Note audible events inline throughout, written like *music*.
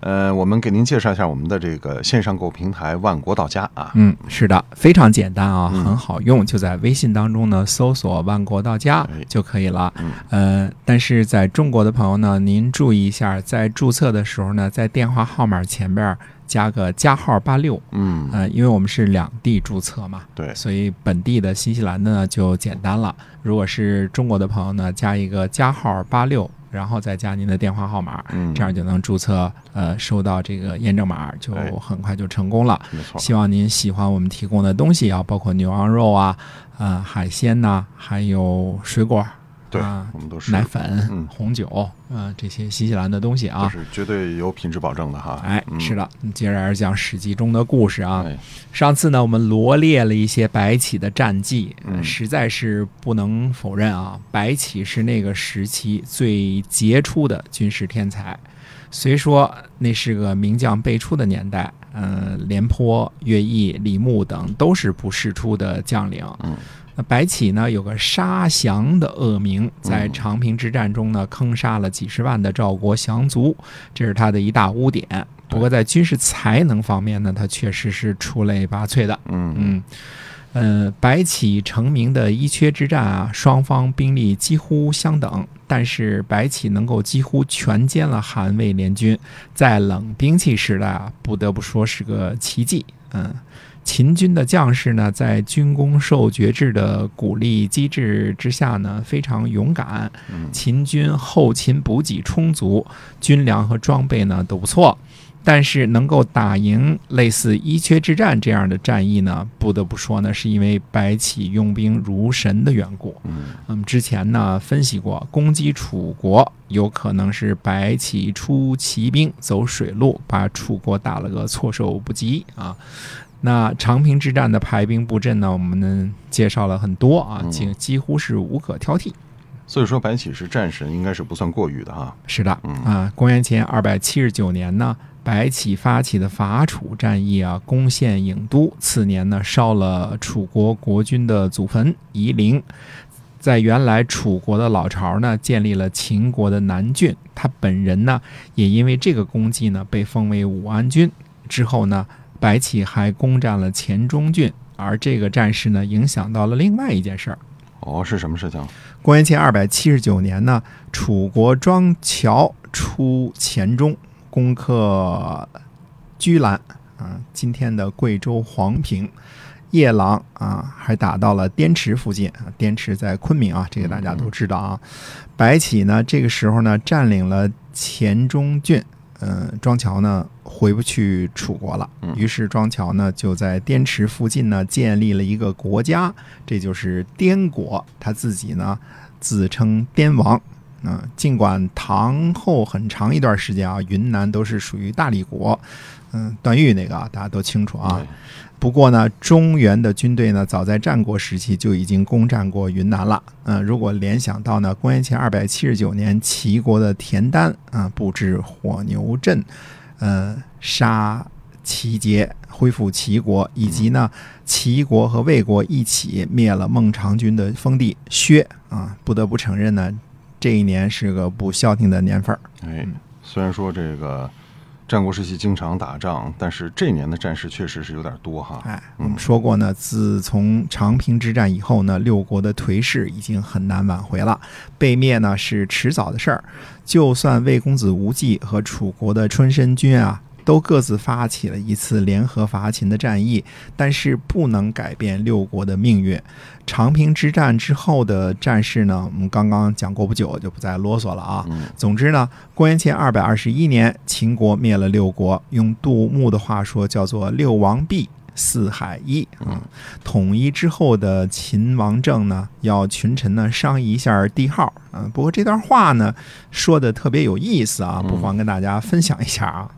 呃，我们给您介绍一下我们的这个线上购物平台万国到家啊。嗯，是的，非常简单啊，嗯很好用，就在微信当中呢搜索“万国到家哎”就可以了。嗯呃，但是在中国的朋友呢，您注意一下，在注册的时候呢，在电话号码前边加个加号八六。嗯，呃，因为我们是两地注册嘛，对，所以本地的新西兰的呢就简单了。如果是中国的朋友呢，加一个加号八六，然后再加您的电话号码，嗯，这样就能注册，呃，收到这个验证码，就哎很快就成功了。没错。希望您喜欢我们提供的东西啊，包括牛羊肉啊，呃，海鲜呐、还有水果、对啊，我们都是奶粉、嗯红酒，呃，这些新西兰的东西啊。是绝对有品质保证的哈。哎，嗯是。的，接着来讲《史记》中的故事啊。哎，上次呢，我们罗列了一些白起的战绩，实在是不能否认啊，白起是那个时期最杰出的军事天才。虽说那是个名将辈出的年代，嗯，廉颇、乐毅、李牧等都是不世出的将领。嗯那白起呢，有个杀降的恶名，在嗯长平之战中呢，坑杀了几十万的赵国降卒，这是他的一大污点。不过在军事才能方面呢，他确实是出类拔萃的。嗯嗯，呃，白起成名的伊阙之战啊，双方兵力几乎相等，但是白起能够几乎全歼了韩魏联军，在冷兵器时代啊，不得不说是个奇迹。嗯。秦军的将士呢，在军功授爵制的鼓励机制之下呢，非常勇敢。嗯秦军后勤补给充足，军粮和装备呢都不错，但是能够打赢类似伊阙之战这样的战役呢，不得不说呢，是因为白起用兵如神的缘故。嗯嗯，之前呢分析过，攻击楚国有可能是白起出骑兵走水路，把楚国打了个措手不及啊。那长平之战的排兵布阵呢，我们呢介绍了很多啊，嗯几几乎是无可挑剔。所以说白起是战神，应该是不算过誉的哈。是的，嗯啊，公元前二百七十九年呢，白起发起的伐楚战役啊，攻陷郢都。次年呢，烧了楚国国君的祖坟夷陵，在原来楚国的老巢呢，建立了秦国的南郡。他本人呢，也因为这个功绩呢，被封为武安君。之后呢，白起还攻占了黔中郡，而这个战事呢，影响到了另外一件事儿。哦，是什么事情？公元前二百七十九年呢，楚国庄乔出黔中，攻克居兰啊，今天的贵州黄平。夜郎啊，还打到了滇池附近啊，滇池在昆明啊，这个大家都知道啊。白起呢，这个时候呢，占领了黔中郡，呃，庄乔呢回不去楚国了嗯，于是庄乔呢就在滇池附近呢建立了一个国家，这就是滇国。他自己呢自称滇王。嗯、尽管唐后很长一段时间啊，云南都是属于大理国，嗯，段誉那个啊，大家都清楚啊。不过呢，中原的军队呢，早在战国时期就已经攻占过云南了。嗯、如果联想到呢，公元前二百七十九年，齐国的田丹啊、布置火牛阵，呃，杀齐杰，恢复齐国，以及呢，齐国和魏国一起灭了孟尝君的封地薛啊。不得不承认呢，这一年是个不消停的年份儿。哎嗯，虽然说这个战国时期经常打仗，但是这年的战事确实是有点多哈。哎，我们说过呢，自从长平之战以后呢，六国的颓势已经很难挽回了，被灭呢是迟早的事儿。就算魏公子无忌和楚国的春申君啊，都各自发起了一次联合伐秦的战役，但是不能改变六国的命运。长平之战之后的战事呢，我们刚刚讲过不久，就不再啰嗦了啊。嗯总之呢，公元前二百二十一年，秦国灭了六国，用杜牧的话说叫做“六王毕，四海一”啊。统一之后的秦王政呢，要群臣呢商议一下帝号。嗯、不过这段话呢说的特别有意思啊，嗯不妨跟大家分享一下啊。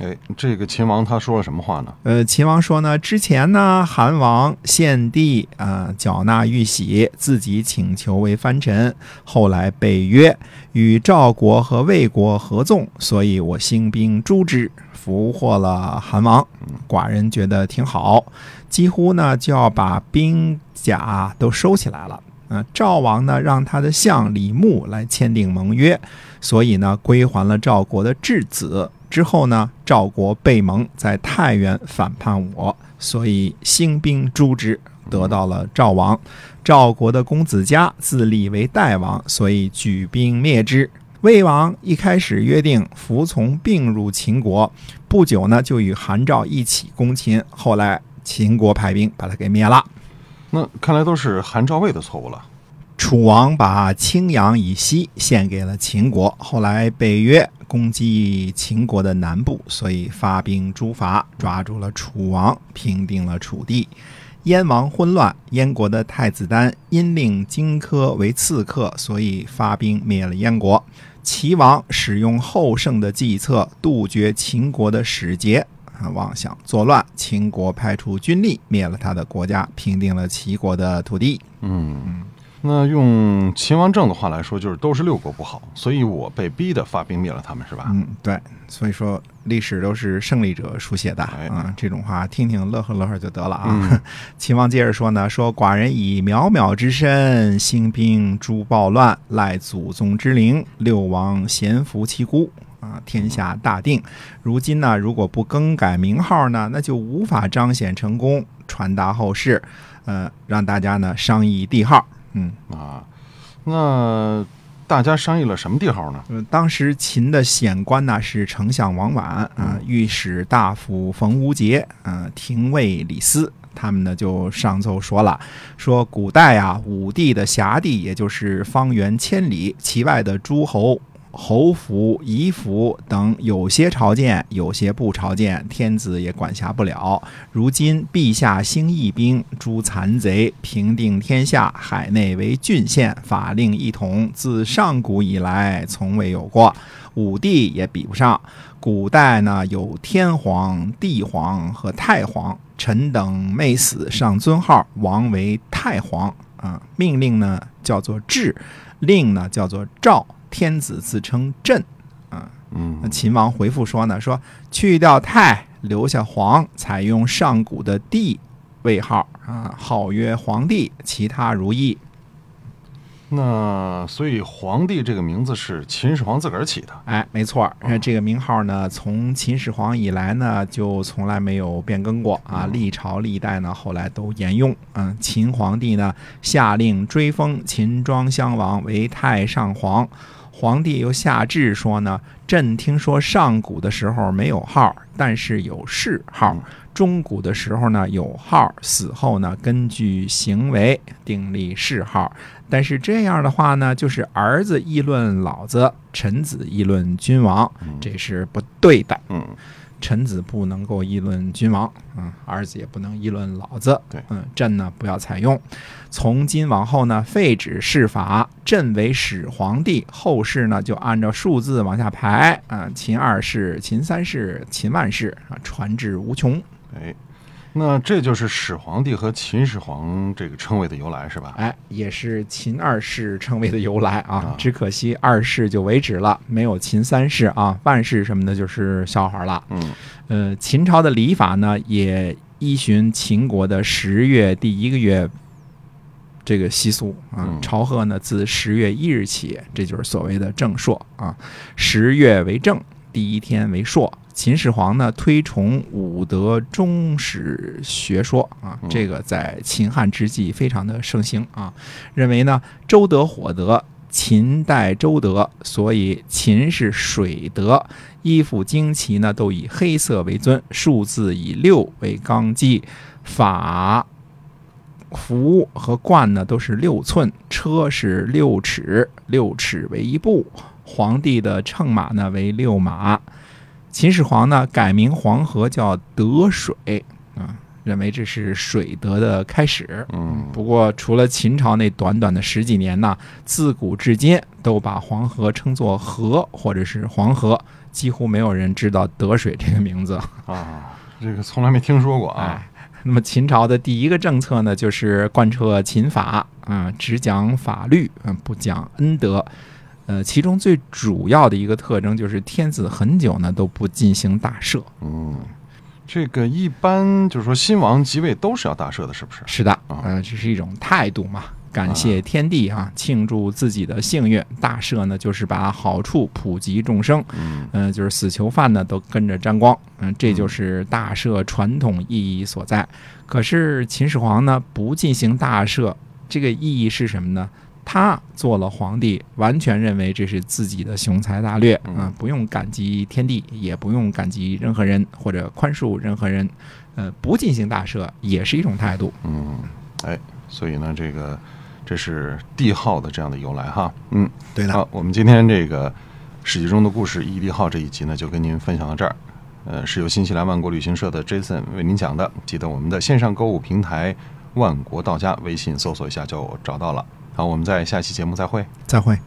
哎，这个秦王他说了什么话呢？呃，秦王说呢，之前呢，韩王献帝啊，缴纳玉玺，自己请求为藩臣，后来被约与赵国和魏国合纵，所以我兴兵诛之，俘获了韩王。寡人觉得挺好，几乎呢就要把兵甲都收起来了。呃，赵王呢让他的相李牧来签订盟约，所以呢归还了赵国的质子。之后呢，赵国被蒙，在太原反叛我，所以兴兵诛之，得到了赵王。赵国的公子嘉自立为代王，所以举兵灭之。魏王一开始约定服从并入秦国，不久呢就与韩赵一起攻秦，后来秦国派兵把他给灭了。那看来都是韩赵魏的错误了。楚王把青阳以西献给了秦国，后来北约攻击秦国的南部，所以发兵诛伐，抓住了楚王，平定了楚地。燕王混乱，燕国的太子丹因令荆轲为刺客，所以发兵灭了燕国。齐王使用后胜的计策，杜绝秦国的使节，啊，妄想作乱。秦国派出军力灭了他的国家，平定了齐国的土地。嗯，那用秦王政的话来说，就是都是六国不好，所以我被逼的发兵灭了他们，是吧？嗯，对，所以说历史都是胜利者书写的哎啊，这种话听听乐呵乐呵就得了啊。嗯 *laughs* 秦王接着说呢，说寡人以渺渺之身兴兵诛暴乱，赖祖宗之灵，六王咸服其孤。啊，天下大定。如今呢，如果不更改名号呢，那就无法彰显成功，传达后世。呃，让大家呢商议帝号。嗯，啊，那大家商议了什么地号呢？嗯，当时秦的显官呢是丞相王绾啊、御史大夫冯无节，啊、廷尉李斯，他们呢就上奏说了，说古代啊，武帝的辖地也就是方圆千里，其外的诸侯。侯服、夷服等有些朝见，有些不朝见，天子也管辖不了。如今陛下兴义兵，诛残贼，平定天下，海内为郡县，法令一统，自上古以来从未有过。武帝也比不上。古代呢有天皇、地皇和太皇，臣等没死，上尊号，王为太皇啊。命令呢叫做制，令呢叫做诏，天子自称朕。啊嗯，秦王回复说呢，说去掉太，留下皇，采用上古的帝位号啊，号曰皇帝，其他如意。那所以皇帝这个名字是秦始皇自个儿起的。哎，没错儿，呃这个名号呢，从秦始皇以来呢，就从来没有变更过啊，历朝历代呢，后来都沿用。嗯，秦皇帝呢，下令追封秦庄襄王为太上皇。皇帝又下旨说呢，朕听说上古的时候没有号，但是有谥号；中古的时候呢有号，死后呢根据行为订立谥号。但是这样的话呢，就是儿子议论老子，臣子议论君王，这是不对的。嗯，臣子不能够议论君王，嗯，儿子也不能议论老子，对嗯，朕呢不要采用。从今往后呢，废止世法，朕为始皇帝，后世呢就按照数字往下排啊，秦二世、秦三世、秦万世啊，传至无穷。哎，那这就是始皇帝和秦始皇这个称谓的由来，是吧？哎，也是秦二世称谓的由来啊啊。只可惜二世就为止了，没有秦三世啊，万世什么的就是笑话了。嗯呃，秦朝的礼法呢，也依循秦国的十月第一个月这个习俗啊嗯。朝贺呢，自十月一日起，这就是所谓的正朔啊。十月为正，第一天为朔。秦始皇呢，推崇武德忠史学说啊，嗯这个在秦汉之际非常的盛行啊。认为呢，周德火德，秦代周德，所以秦是水德。衣服旌旗呢，都以黑色为尊，数字以六为纲纪，法服和冠呢都是六寸，车是六尺，六尺为一步。皇帝的乘马呢为六马。秦始皇呢改名黄河叫德水啊，认为这是水德的开始。嗯不过，除了秦朝那短短的十几年呢，自古至今都把黄河称作河或者是黄河，几乎没有人知道德水这个名字。啊，这个从来没听说过啊。哎，那么秦朝的第一个政策呢，就是贯彻秦法啊、只讲法律，嗯，不讲恩德。呃，其中最主要的一个特征就是天子很久呢都不进行大赦。嗯，这个一般就是说新王即位都是要大赦的，是不是？是的，啊呃，这是一种态度嘛，感谢天地啊，庆祝自己的幸运。大赦呢，就是把好处普及众生，嗯嗯、就是死囚犯呢都跟着沾光，嗯、这就是大赦传统意义所在。可是秦始皇呢不进行大赦，这个意义是什么呢？他做了皇帝，完全认为这是自己的雄才大略，嗯嗯、不用感激天地，也不用感激任何人或者宽恕任何人，呃，不进行大赦也是一种态度。嗯，哎，所以呢，这个这是帝号的这样的由来哈。嗯，对的，好，我们今天这个史记中的故事《异帝号》这一集呢，就跟您分享到这儿。呃，是由新西兰万国旅行社的 Jason 为您讲的。记得我们的线上购物平台“万国到家”微信搜索一下就找到了。好，我们在下期节目再会。再会。